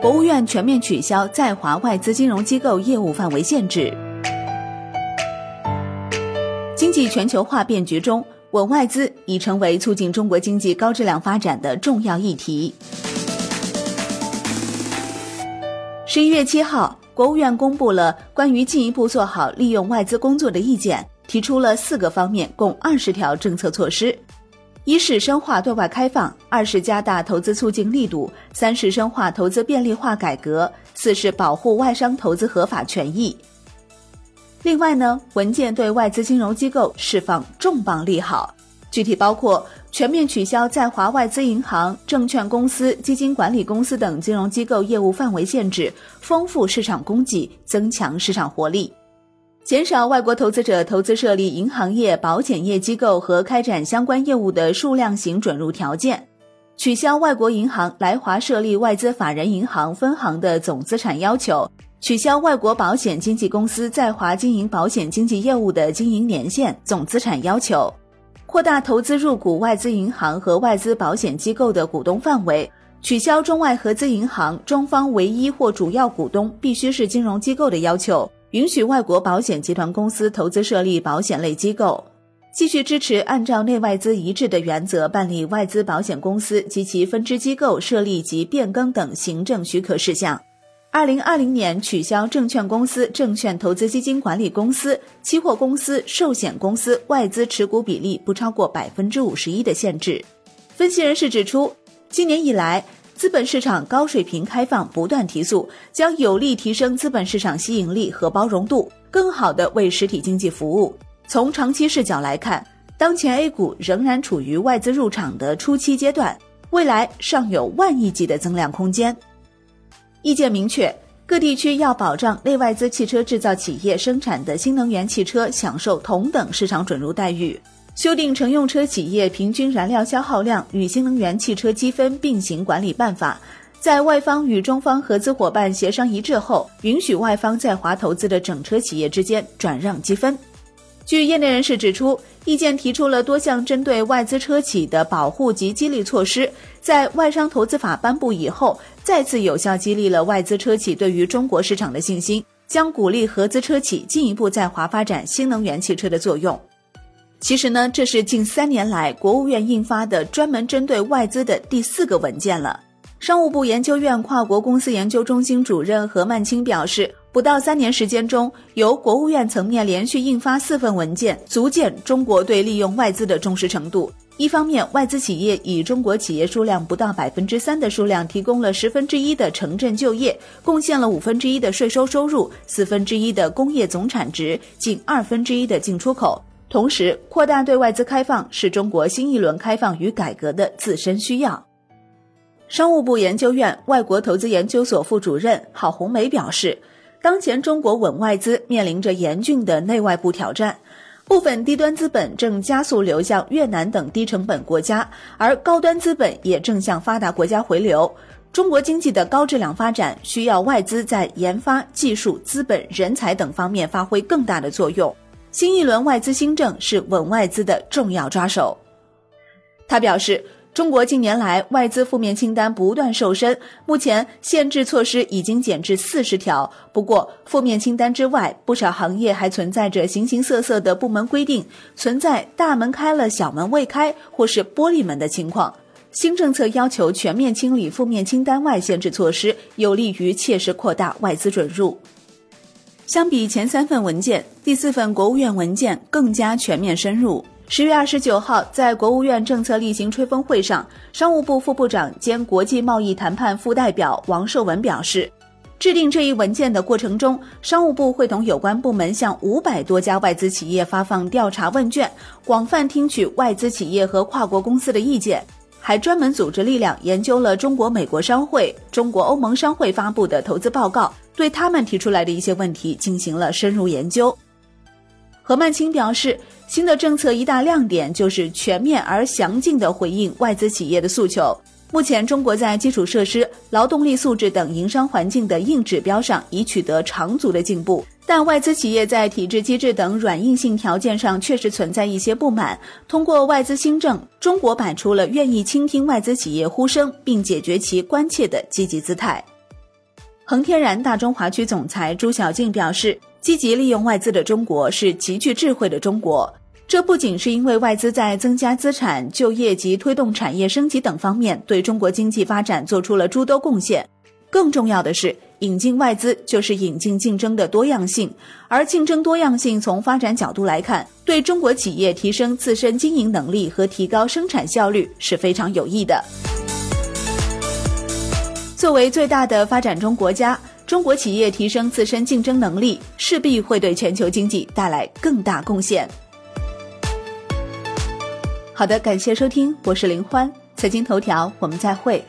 国务院全面取消在华外资金融机构业务范围限制。经济全球化变局中，稳外资已成为促进中国经济高质量发展的重要议题。十一月七号，国务院公布了关于进一步做好利用外资工作的意见，提出了四个方面，共二十条政策措施：一是深化对外开放，二是加大投资促进力度，三是深化投资便利化改革，四是保护外商投资合法权益。另外呢，文件对外资金融机构释放重磅利好，具体包括。全面取消在华外资银行、证券公司、基金管理公司等金融机构业务范围限制，丰富市场供给，增强市场活力；减少外国投资者投资设立银行业、保险业机构和开展相关业务的数量型准入条件；取消外国银行来华设立外资法人银行分行的总资产要求；取消外国保险经纪公司在华经营保险经纪业务的经营年限、总资产要求。扩大投资入股外资银行和外资保险机构的股东范围，取消中外合资银行中方唯一或主要股东必须是金融机构的要求，允许外国保险集团公司投资设立保险类机构。继续支持按照内外资一致的原则办理外资保险公司及其分支机构设立及变更等行政许可事项。二零二零年取消证券公司、证券投资基金管理公司、期货公司、寿险公司外资持股比例不超过百分之五十一的限制。分析人士指出，今年以来，资本市场高水平开放不断提速，将有力提升资本市场吸引力和包容度，更好地为实体经济服务。从长期视角来看，当前 A 股仍然处于外资入场的初期阶段，未来尚有万亿级的增量空间。意见明确，各地区要保障内外资汽车制造企业生产的新能源汽车享受同等市场准入待遇。修订乘用车企业平均燃料消耗量与新能源汽车积分并行管理办法，在外方与中方合资伙伴协商一致后，允许外方在华投资的整车企业之间转让积分。据业内人士指出，意见提出了多项针对外资车企的保护及激励措施，在外商投资法颁布以后，再次有效激励了外资车企对于中国市场的信心，将鼓励合资车企进一步在华发展新能源汽车的作用。其实呢，这是近三年来国务院印发的专门针对外资的第四个文件了。商务部研究院跨国公司研究中心主任何曼青表示。不到三年时间中，由国务院层面连续印发四份文件，足见中国对利用外资的重视程度。一方面，外资企业以中国企业数量不到百分之三的数量，提供了十分之一的城镇就业，贡献了五分之一的税收收入，四分之一的工业总产值，近二分之一的进出口。同时，扩大对外资开放是中国新一轮开放与改革的自身需要。商务部研究院外国投资研究所副主任郝红梅表示。当前中国稳外资面临着严峻的内外部挑战，部分低端资本正加速流向越南等低成本国家，而高端资本也正向发达国家回流。中国经济的高质量发展需要外资在研发、技术、资本、人才等方面发挥更大的作用。新一轮外资新政是稳外资的重要抓手。他表示。中国近年来外资负面清单不断瘦身，目前限制措施已经减至四十条。不过，负面清单之外，不少行业还存在着形形色色的部门规定，存在大门开了小门未开或是玻璃门的情况。新政策要求全面清理负面清单外限制措施，有利于切实扩大外资准入。相比前三份文件，第四份国务院文件更加全面深入。十月二十九号，在国务院政策例行吹风会上，商务部副部长兼国际贸易谈判副代表王受文表示，制定这一文件的过程中，商务部会同有关部门向五百多家外资企业发放调查问卷，广泛听取外资企业和跨国公司的意见，还专门组织力量研究了中国美国商会、中国欧盟商会发布的投资报告，对他们提出来的一些问题进行了深入研究。何曼青表示。新的政策一大亮点就是全面而详尽地回应外资企业的诉求。目前，中国在基础设施、劳动力素质等营商环境的硬指标上已取得长足的进步，但外资企业在体制机制等软硬性条件上确实存在一些不满。通过外资新政，中国摆出了愿意倾听外资企业呼声并解决其关切的积极姿态。恒天然大中华区总裁朱晓静表示，积极利用外资的中国是极具智慧的中国。这不仅是因为外资在增加资产、就业及推动产业升级等方面对中国经济发展做出了诸多贡献，更重要的是，引进外资就是引进竞争的多样性，而竞争多样性从发展角度来看，对中国企业提升自身经营能力和提高生产效率是非常有益的。作为最大的发展中国家，中国企业提升自身竞争能力，势必会对全球经济带来更大贡献。好的，感谢收听，我是林欢，财经头条，我们再会。